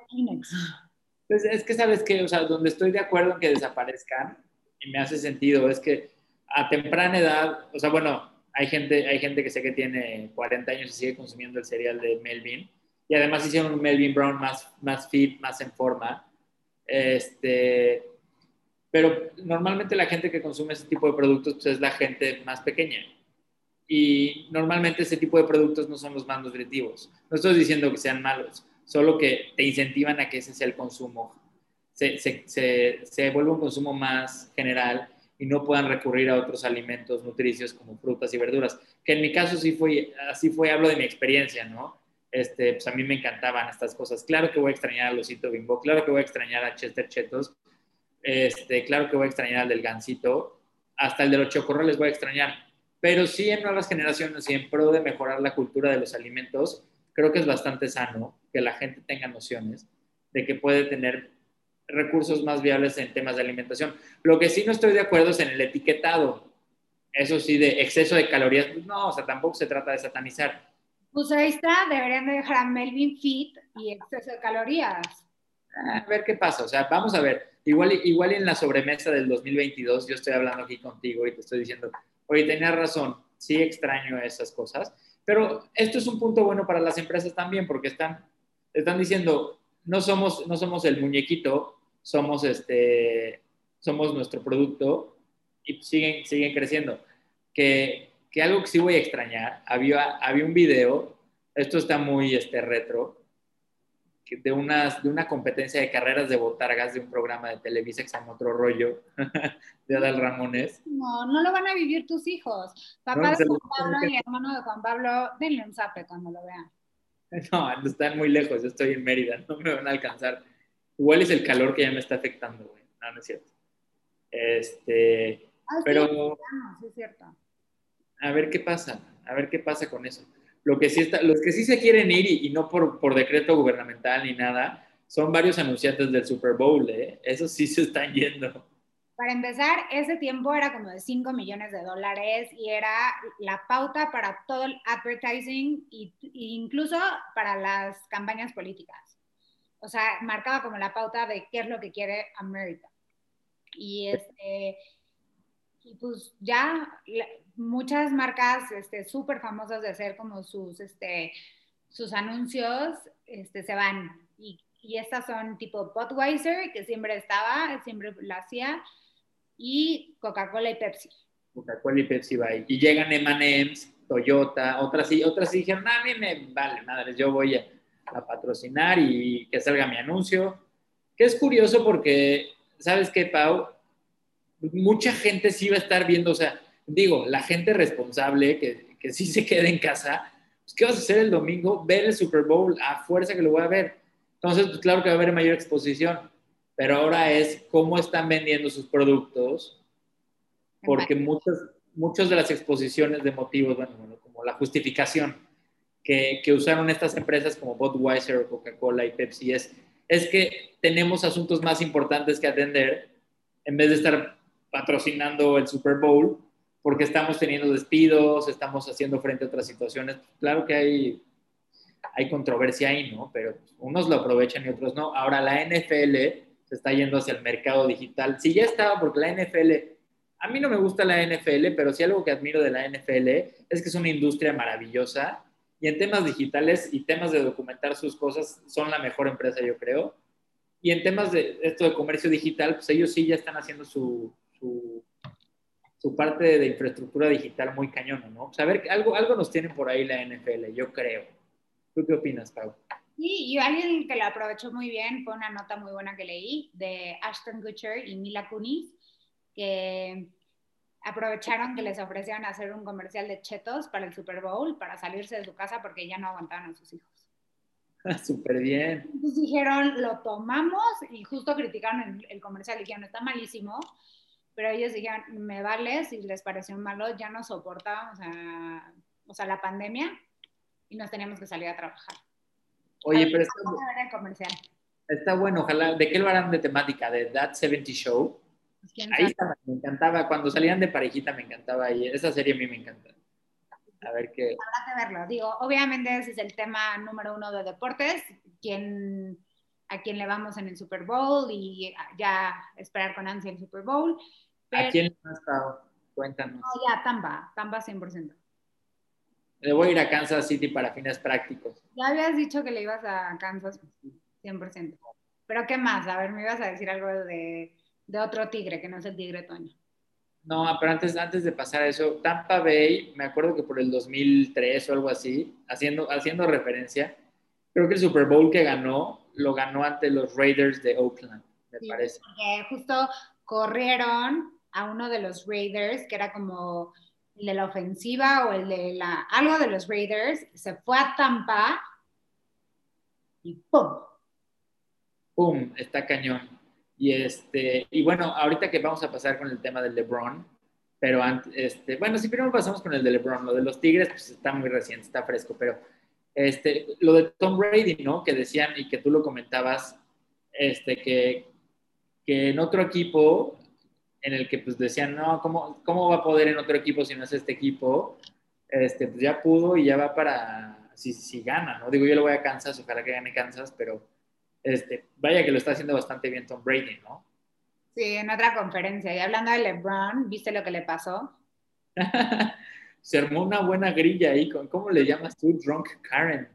Pues es que, ¿sabes qué? O sea, donde estoy de acuerdo en que desaparezcan, y me hace sentido, es que a temprana edad, o sea, bueno, hay gente, hay gente que sé que tiene 40 años y sigue consumiendo el cereal de Melvin, y además hicieron un Melvin Brown más, más fit, más en forma. Este, pero normalmente la gente que consume ese tipo de productos pues, es la gente más pequeña. Y normalmente ese tipo de productos no son los más nutritivos. No estoy diciendo que sean malos, solo que te incentivan a que ese sea el consumo. Se, se, se, se un consumo más general y no puedan recurrir a otros alimentos nutricios como frutas y verduras. Que en mi caso sí fue, así fue, hablo de mi experiencia, ¿no? este, pues a mí me encantaban estas cosas. Claro que voy a extrañar al osito bimbo, claro que voy a extrañar a Chester Chetos, este, claro que voy a extrañar al del gansito, hasta el de los chocorroles voy a extrañar. Pero sí en nuevas generaciones y en pro de mejorar la cultura de los alimentos, creo que es bastante sano que la gente tenga nociones de que puede tener recursos más viables en temas de alimentación. Lo que sí no estoy de acuerdo es en el etiquetado. Eso sí, de exceso de calorías, pues no, o sea, tampoco se trata de satanizar pues ahí está, deberían de dejar a Melvin fit y exceso de calorías. A ver qué pasa, o sea, vamos a ver. Igual, igual en la sobremesa del 2022 yo estoy hablando aquí contigo y te estoy diciendo, oye, tenías razón, sí extraño esas cosas, pero esto es un punto bueno para las empresas también porque están, están diciendo, no somos, no somos el muñequito, somos, este, somos nuestro producto y siguen, siguen creciendo. Que, que algo que sí voy a extrañar, había, había un video, esto está muy este, retro, de, unas, de una competencia de carreras de botargas de un programa de Televisa que se llama Otro Rollo, de Adal Ramones. No, no lo van a vivir tus hijos. Papá de Juan Pablo y hermano de Juan Pablo, denle un zape cuando lo vean. No, están muy lejos, yo estoy en Mérida, no me van a alcanzar. Igual es el calor que ya me está afectando, güey. No, no es cierto. Este, ah, pero... Sí, es cierto a ver qué pasa, a ver qué pasa con eso. Lo que sí está, los que sí se quieren ir y, no por, por, decreto gubernamental ni nada, son varios anunciantes del Super Bowl, ¿eh? Esos sí se están yendo. Para empezar, ese tiempo era como de 5 millones de dólares y era la pauta para todo el advertising e incluso para las campañas políticas. O sea, marcaba como la pauta de qué es lo que quiere América. Y este, y pues ya muchas marcas súper este, famosas de hacer como sus, este, sus anuncios este, se van. Y, y estas son tipo Budweiser, que siempre estaba, siempre la hacía, y Coca-Cola y Pepsi. Coca-Cola y Pepsi va. Y llegan M&M's, Toyota, otras y otras y dijeron, a mí me vale, madres, yo voy a, a, patrocinar y que salga mi anuncio. Que es curioso porque, ¿sabes qué, Pau? Mucha gente sí va a estar viendo, o sea, digo, la gente responsable que, que sí se quede en casa, pues, ¿qué vas a hacer el domingo? Ver el Super Bowl, a fuerza que lo voy a ver. Entonces, pues claro que va a haber mayor exposición, pero ahora es cómo están vendiendo sus productos, porque muchas, muchas de las exposiciones de motivos, bueno, bueno como la justificación que, que, usaron estas empresas como Budweiser o Coca-Cola y Pepsi es, es que tenemos asuntos más importantes que atender en vez de estar patrocinando el Super Bowl porque estamos teniendo despidos, estamos haciendo frente a otras situaciones. Claro que hay, hay controversia ahí, ¿no? Pero unos lo aprovechan y otros no. Ahora la NFL se está yendo hacia el mercado digital. Sí, ya estaba, porque la NFL, a mí no me gusta la NFL, pero sí algo que admiro de la NFL es que es una industria maravillosa y en temas digitales y temas de documentar sus cosas son la mejor empresa, yo creo. Y en temas de esto de comercio digital, pues ellos sí ya están haciendo su, su su parte de infraestructura digital muy cañona, ¿no? A ver, algo, algo nos tiene por ahí la NFL, yo creo. ¿Tú qué opinas, Pau? Sí, y alguien que lo aprovechó muy bien fue una nota muy buena que leí de Ashton Kutcher y Mila Kunis, que aprovecharon que les ofrecieron hacer un comercial de chetos para el Super Bowl, para salirse de su casa porque ya no aguantaban a sus hijos. Súper bien. Entonces dijeron, lo tomamos y justo criticaron el, el comercial, dijeron, está malísimo, pero ellos dijeron, me vale, si les pareció malo, ya no soportábamos a, o sea, la pandemia y nos teníamos que salir a trabajar. Oye, pero está, el comercial. está bueno, ojalá, ¿de qué lo harán de temática? ¿De That 70 Show? Ahí estaba, me encantaba, cuando salían de parejita me encantaba ahí, esa serie a mí me encanta. A ver qué. Habrá que verlo. Digo, obviamente ese es el tema número uno de deportes, quién, a quién le vamos en el Super Bowl y ya esperar con ansia el Super Bowl. ¿A quién le has estado? Cuéntanos. No, ya, Tampa, Tampa 100%. Le voy a ir a Kansas City para fines prácticos. Ya habías dicho que le ibas a Kansas 100%. Pero ¿qué más? A ver, me ibas a decir algo de, de otro tigre, que no es el tigre Toño. No, pero antes, antes de pasar a eso, Tampa Bay, me acuerdo que por el 2003 o algo así, haciendo, haciendo referencia, creo que el Super Bowl que ganó, lo ganó ante los Raiders de Oakland, me parece. Porque justo corrieron a uno de los Raiders, que era como el de la ofensiva o el de la, algo de los Raiders, se fue a Tampa y ¡pum! ¡Pum! Está cañón. Y, este, y bueno, ahorita que vamos a pasar con el tema del LeBron, pero antes, este, bueno, si primero pasamos con el de LeBron, lo de los Tigres, pues está muy reciente, está fresco, pero este, lo de Tom Brady, ¿no? Que decían y que tú lo comentabas, este, que, que en otro equipo, en el que pues decían, no, ¿cómo, ¿cómo va a poder en otro equipo si no es este equipo? Este, pues ya pudo y ya va para, si, si gana, ¿no? Digo, yo le voy a Kansas, ojalá que gane Kansas, pero este, vaya que lo está haciendo bastante bien Tom Brady, ¿no? Sí, en otra conferencia. Y hablando de LeBron, ¿viste lo que le pasó? Se armó una buena grilla ahí con, ¿cómo le llamas tú? Drunk Karen.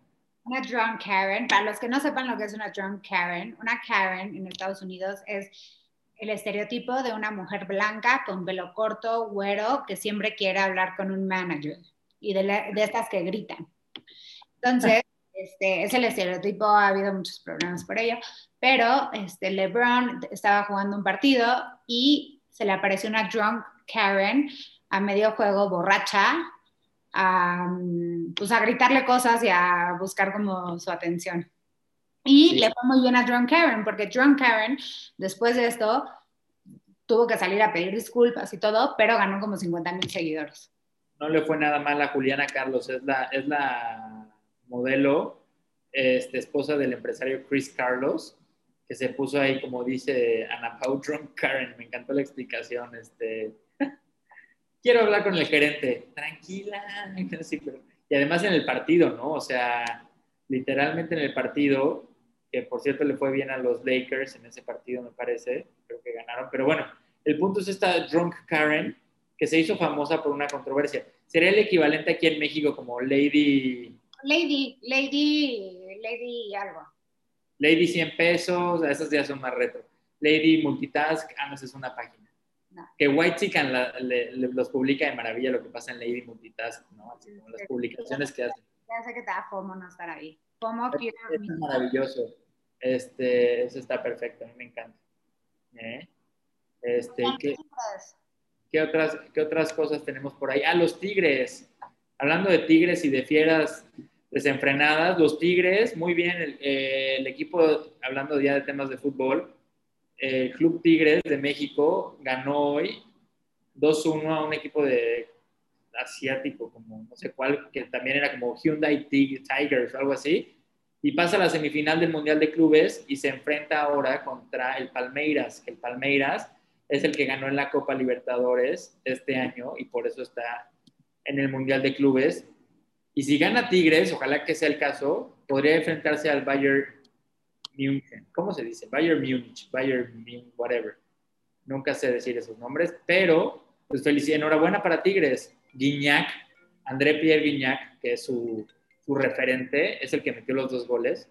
Una drunk Karen. Para los que no sepan lo que es una drunk Karen, una Karen en Estados Unidos es el estereotipo de una mujer blanca con pelo corto, güero, que siempre quiere hablar con un manager y de, de estas que gritan. Entonces, este, es el estereotipo, ha habido muchos problemas por ello, pero este, LeBron estaba jugando un partido y se le apareció una drunk Karen a medio juego borracha, a, pues a gritarle cosas y a buscar como su atención. Y le fue muy bien a Drunk Karen, porque Drunk Karen, después de esto, tuvo que salir a pedir disculpas y todo, pero ganó como 50 mil seguidores. No le fue nada mal a Juliana Carlos, es la, es la modelo, este, esposa del empresario Chris Carlos, que se puso ahí, como dice Ana Pau Karen, me encantó la explicación, este, quiero hablar con el gerente, tranquila, y además en el partido, ¿no? O sea, literalmente en el partido, que por cierto le fue bien a los Lakers en ese partido, me parece, creo que ganaron, pero bueno, el punto es esta Drunk Karen, que se hizo famosa por una controversia. Sería el equivalente aquí en México como Lady Lady, Lady, Lady algo. Lady 100 pesos, esas ya son más retro. Lady Multitask, ah, no, esa es una página. Que White Chicken los publica de maravilla lo que pasa en Lady Multitask, ¿no? Así como las publicaciones que hacen. Ya sé que te da FOMO no estar ahí. FOMO quiero... Es, es maravilloso. Este, eso está perfecto, a mí me encanta. ¿Eh? Este, ¿qué, ¿qué, otras, ¿Qué otras cosas tenemos por ahí? Ah, los tigres. Hablando de tigres y de fieras desenfrenadas. Los Tigres, muy bien, el, eh, equipo, hablando ya de temas de fútbol, el Club Tigres de México ganó hoy 2-1 a un equipo de asiático, como no sé cuál, que también era como Hyundai Tigers o algo así, y pasa a la semifinal del Mundial de Clubes y se enfrenta ahora contra el Palmeiras, el Palmeiras es el que ganó en la Copa Libertadores este año y por eso está en el Mundial de Clubes y si gana Tigres, ojalá que sea el caso, podría enfrentarse al Bayern München. ¿Cómo se dice? Bayern Munich, Bayern Munich, whatever. Nunca sé decir esos nombres, pero pues felicidad, enhorabuena para Tigres. Guignac, André Pierre Guignac, que es su, su referente, es el que metió los dos goles.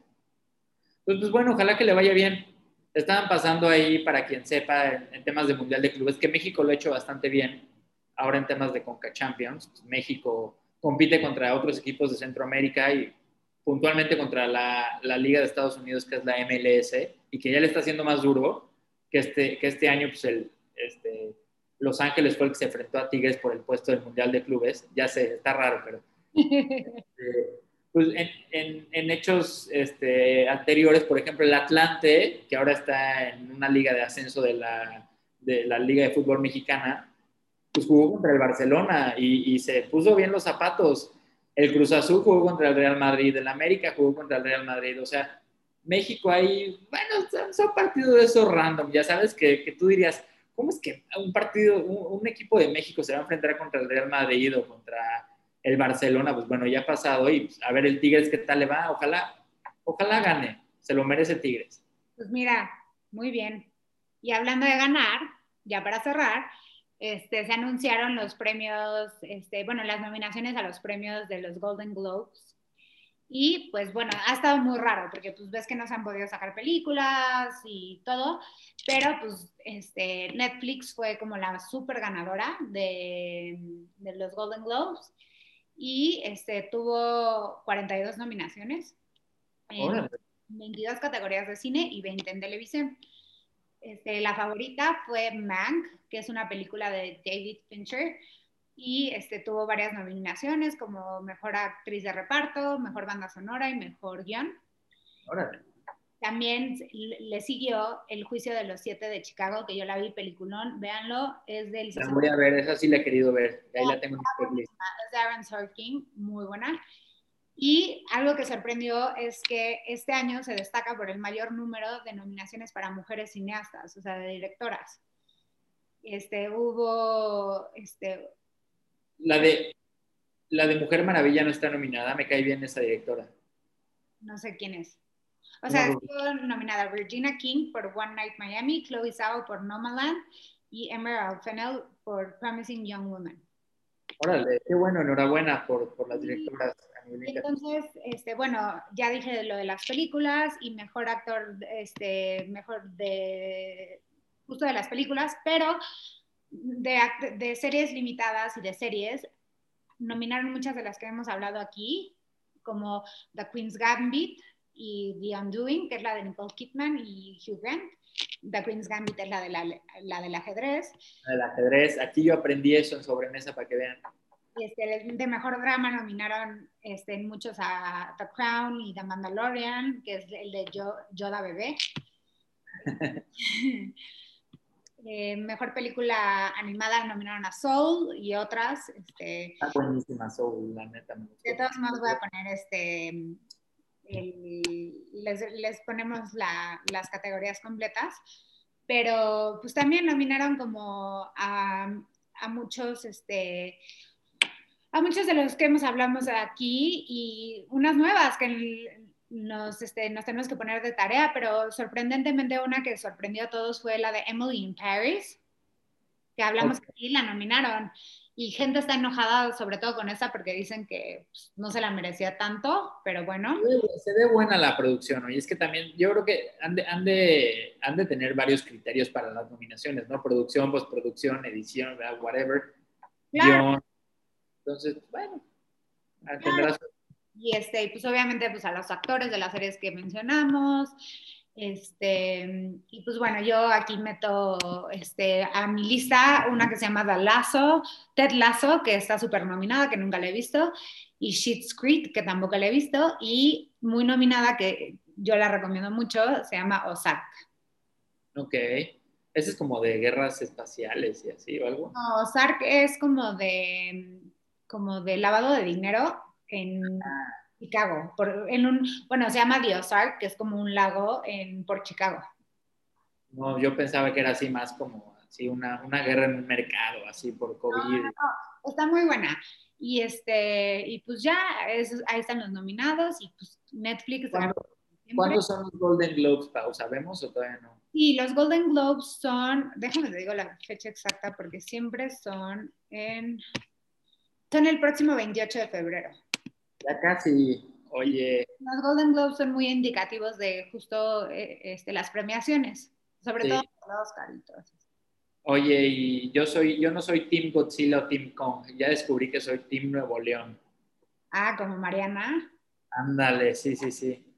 Pues, pues bueno, ojalá que le vaya bien. Estaban pasando ahí, para quien sepa, en, temas de Mundial de Clubes, que México lo ha hecho bastante bien. Ahora en temas de Conca Champions, pues México compite contra otros equipos de Centroamérica y puntualmente contra la, la, Liga de Estados Unidos, que es la MLS, y que ya le está haciendo más duro que este, que este año, pues el, este, Los Ángeles fue el que se enfrentó a Tigres por el puesto del Mundial de Clubes. Ya sé, está raro, pero... Este, pues en, en, hechos este, anteriores, por ejemplo, el Atlante, que ahora está en una liga de ascenso de la, de la Liga de Fútbol Mexicana, pues jugó contra el Barcelona y, se puso bien los zapatos. El Cruz Azul jugó contra el Real Madrid, el América jugó contra el Real Madrid. O sea, México ahí, bueno, son, partidos de esos random, ya sabes que, tú dirías, ¿cómo es que un partido, un, un equipo de México se va a enfrentar contra el Real Madrid o contra el Barcelona, pues bueno, ya ha pasado y pues, a ver el Tigres qué tal le va, ojalá, ojalá gane, se lo merece Tigres. Pues mira, muy bien. Y hablando de ganar, ya para cerrar, este, se anunciaron los premios, este, bueno, las nominaciones a los premios de los Golden Globes. Y pues bueno, ha estado muy raro porque pues ves que no se han podido sacar películas y todo, pero pues este, Netflix fue como la super ganadora de, de los Golden Globes y este, tuvo 42 nominaciones en 22 categorías de cine y 20 en televisión. Este, la favorita fue Mank, que es una película de David Fincher, y este, tuvo varias nominaciones como Mejor Actriz de Reparto, Mejor Banda Sonora y Mejor Guión. También le siguió El Juicio de los Siete de Chicago, que yo la vi peliculón, véanlo, es del... La voy a ver, esa sí la he querido ver, ahí la tengo en Es de Aaron Sorkin, muy buena. Y algo que sorprendió es que este año se destaca por el mayor número de nominaciones para mujeres cineastas, o sea, de directoras. Este, hubo, este... La de, la de Mujer Maravilla no está nominada, me cae bien esa directora. No sé quién es. O sea, estuvo nominada Virginia King por One Night Miami, Chloe Zhao por Nomaland y Emerald Fennell por Promising Young Woman. Órale, qué bueno, enhorabuena por, por las directoras. Entonces, este, bueno, ya dije lo de las películas y mejor actor, este, mejor de, justo de las películas, pero de, de series limitadas y de series, nominaron muchas de las que hemos hablado aquí, como The Queen's Gambit, y The Undoing, que es la de Nicole Kidman y Hugh Grant. The Queen's Gambit es la, de la, la del ajedrez. La del ajedrez. Aquí yo aprendí eso en sobremesa para que vean. Este, de mejor drama nominaron este, muchos a The Crown y The Mandalorian, que es el de Yoda Bebé. Eh, mejor película animada nominaron a Soul y otras. Este, Está buenísima Soul, la neta. de todos modos voy a poner este les, ponemos las categorías completas, pero pues también nominaron como a, muchos, este, a muchos de los que hemos hablado aquí y unas nuevas que nos, este, nos tenemos que poner de tarea, pero sorprendentemente una que sorprendió a todos fue la de Emily in Paris, que hablamos aquí, la nominaron y gente está enojada sobre todo con esa porque dicen que pues, no se la merecía tanto, pero bueno. Se ve buena la producción, y es que también yo creo que han de, han de, han de tener varios criterios para las nominaciones, ¿no? Producción, postproducción, edición, whatever. Claro. Entonces, bueno, tendrás... Y este, pues obviamente pues a los actores de las series que mencionamos, este, y pues bueno, yo aquí meto este, a mi lista una que se llama The Lazo, Ted Lasso, que está súper nominada, que nunca la he visto, y Sheets Creek, que tampoco la he visto, y muy nominada, que yo la recomiendo mucho, se llama Ozark. Ok. ¿Ese es como de guerras espaciales y así o algo? No, Ozark es como de, como de lavado de dinero en... Ah. Chicago, por, en un, bueno, se llama The Ozark, que es como un lago en, por Chicago. No, yo pensaba que era así más como así una, una guerra en el mercado, así por COVID. No, está muy buena. Y este, y pues ya, ahí están los nominados y pues Netflix. ¿Cuándo, son los Golden Globes, Pau? ¿Sabemos o todavía no? Sí, los Golden Globes son, déjame te digo la fecha exacta porque siempre son en, son el próximo 28 de febrero. Ya casi, oye. Los Golden Globes son muy indicativos de justo eh, este, las premiaciones, sobre todo los caritos. Oye, y yo soy, yo no soy Team Godzilla o Team Kong, ya descubrí que soy Team Nuevo León. Ah, como Mariana. Ándale, sí, sí, sí.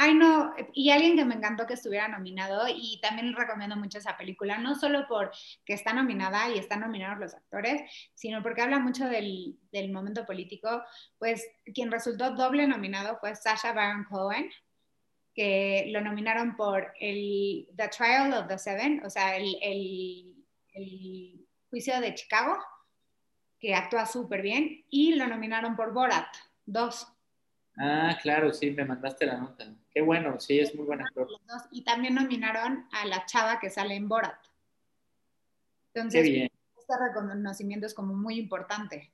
Ay, no, y alguien que me encantó que estuviera nominado y también recomiendo mucho esa película, no solo porque está nominada y están nominados los actores, sino porque habla mucho del, del momento político. Pues quien resultó doble nominado fue Sasha Baron Cohen, que lo nominaron por el The Trial of the Seven, o sea, el, el, juicio de Chicago, que actúa súper bien, y lo nominaron por Borat, dos. Ah, claro, sí, me mandaste la nota. Qué bueno, sí, es muy buen actor. Y también nominaron a la chava que sale en Borat. Entonces, Qué bien. este reconocimiento es como muy importante.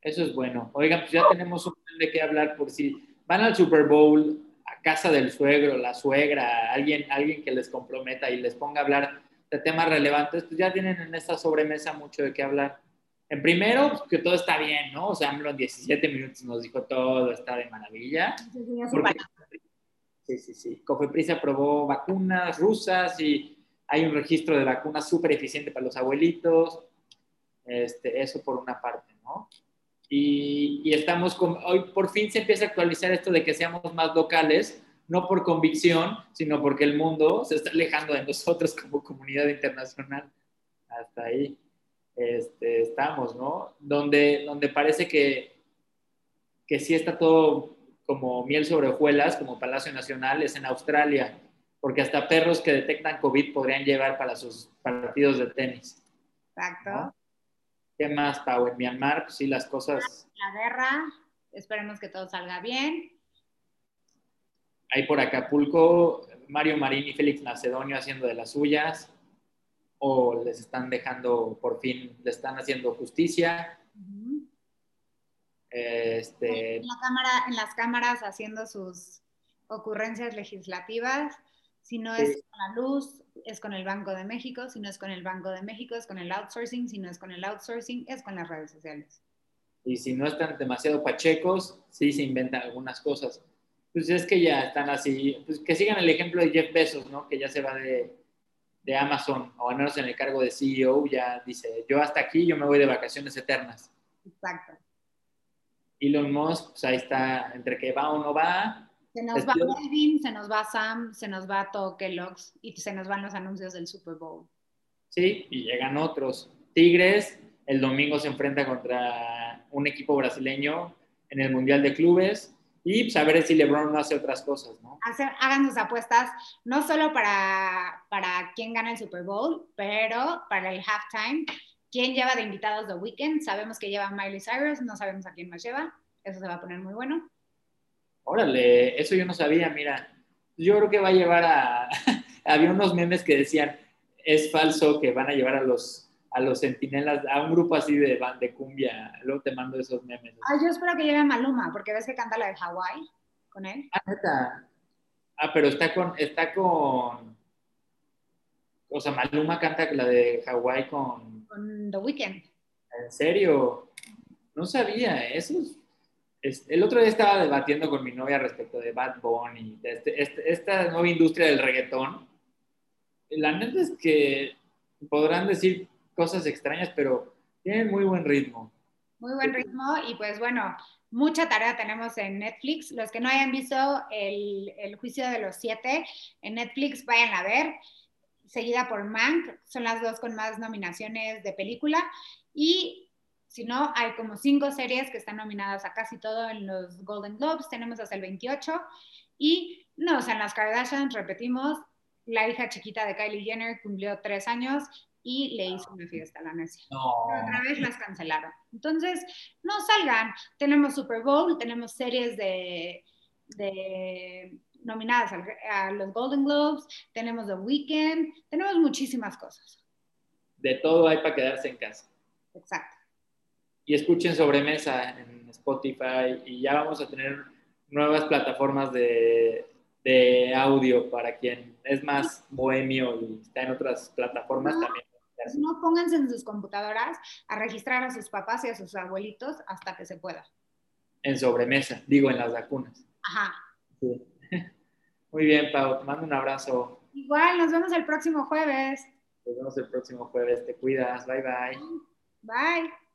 Eso es bueno. Oigan, pues ya tenemos un plan de qué hablar por si van al Super Bowl, a casa del suegro, la suegra, alguien, alguien que les comprometa y les ponga a hablar de temas relevantes, pues ya tienen en esta sobremesa mucho de qué hablar. En primero, pues, que todo está bien, ¿no? O sea, en 17 minutos nos dijo todo está de maravilla. Sí, sí, sí. Cofepris aprobó vacunas rusas y hay un registro de vacunas súper eficiente para los abuelitos. Este, eso por una parte, ¿no? Y, y, estamos con, hoy por fin se empieza a actualizar esto de que seamos más locales, no por convicción, sino porque el mundo se está alejando de nosotros como comunidad internacional. Hasta ahí este, estamos, ¿no? Donde, donde parece que, que sí está todo como miel sobre hojuelas, como Palacio Nacional, es en Australia, porque hasta perros que detectan COVID podrían llevar para sus partidos de tenis. Exacto. ¿Qué más, Pau? En Myanmar, pues sí, las cosas... La guerra, esperemos que todo salga bien. Ahí por Acapulco, Mario Marín y Félix Macedonio haciendo de las suyas o les están dejando, por fin, le están haciendo justicia. este... en, la cámara, en las cámaras haciendo sus ocurrencias legislativas. Si no es con la luz, es con el Banco de México. Si no es con el Banco de México, es con el outsourcing. Si no es con el outsourcing, es con las redes sociales. Y si no están demasiado pachecos, sí se inventan algunas cosas. Pues es que ya están así. Pues que sigan el ejemplo de Jeff Bezos, ¿no? Que ya se va de, de Amazon, o al menos en el cargo de CEO, ya dice, yo hasta aquí, yo me voy de vacaciones eternas. Exacto. Elon Musk, pues ahí está, entre que va o no va. Se nos va Melvin, se nos va Sam, se nos va todo Kellogg's y se nos van los anuncios del Super Bowl. Sí, y llegan otros. Tigres, el domingo se enfrenta contra un equipo brasileño en el Mundial de Clubes y saber pues, si LeBron no hace otras cosas, ¿no? hagan sus apuestas, no solo para, para quién gana el Super Bowl, pero para el halftime. ¿Quién lleva de invitados The Weekend? Sabemos que lleva Miley Cyrus, no sabemos a quién más lleva. Eso se va a poner muy bueno. Órale, eso yo no sabía, mira. Yo creo que va a llevar a... Había unos memes que decían, es falso que van a llevar a los a los centinelas, a un grupo así de, de cumbia. Luego te mando esos memes. Ah, yo espero que lleve a Maluma, porque ves que canta la de Hawái con él. Ah, neta. Ah, pero está con, está con, o sea, Maluma canta la de Hawái con... Con The Weeknd. ¿En serio? No sabía, eso es, el otro día estaba debatiendo con mi novia respecto de Bad Bunny, de este, este, esta nueva industria del reggaetón. La neta es que podrán decir cosas extrañas, pero tienen muy buen ritmo. Muy buen ritmo y pues bueno, mucha tarea tenemos en Netflix. Los que no hayan visto el, el juicio de los siete en Netflix, vayan a ver. Seguida por Mank, son las dos con más nominaciones de película. Y si no, hay como cinco series que están nominadas a casi todo en los Golden Globes. Tenemos hasta el 28. Y no, o sea, en las Kardashians, repetimos, la hija chiquita de Kylie Jenner cumplió tres años y le hizo una fiesta a la necia. Pero otra vez las cancelaron. Entonces, no salgan. Tenemos Super Bowl, tenemos series de, de nominadas a, los Golden Globes, tenemos The Weeknd, tenemos muchísimas cosas. De todo hay para quedarse en casa. Exacto. Y escuchen Sobremesa en Spotify y ya vamos a tener nuevas plataformas de, de audio para quien es más bohemio y está en otras plataformas también no pónganse en sus computadoras a registrar a sus papás y a sus abuelitos hasta que se pueda. En sobremesa, digo, en las vacunas. Ajá. Muy bien, Pau, te mando un abrazo. Igual, nos vemos el próximo jueves. Nos vemos el próximo jueves, te cuidas, bye bye. Bye.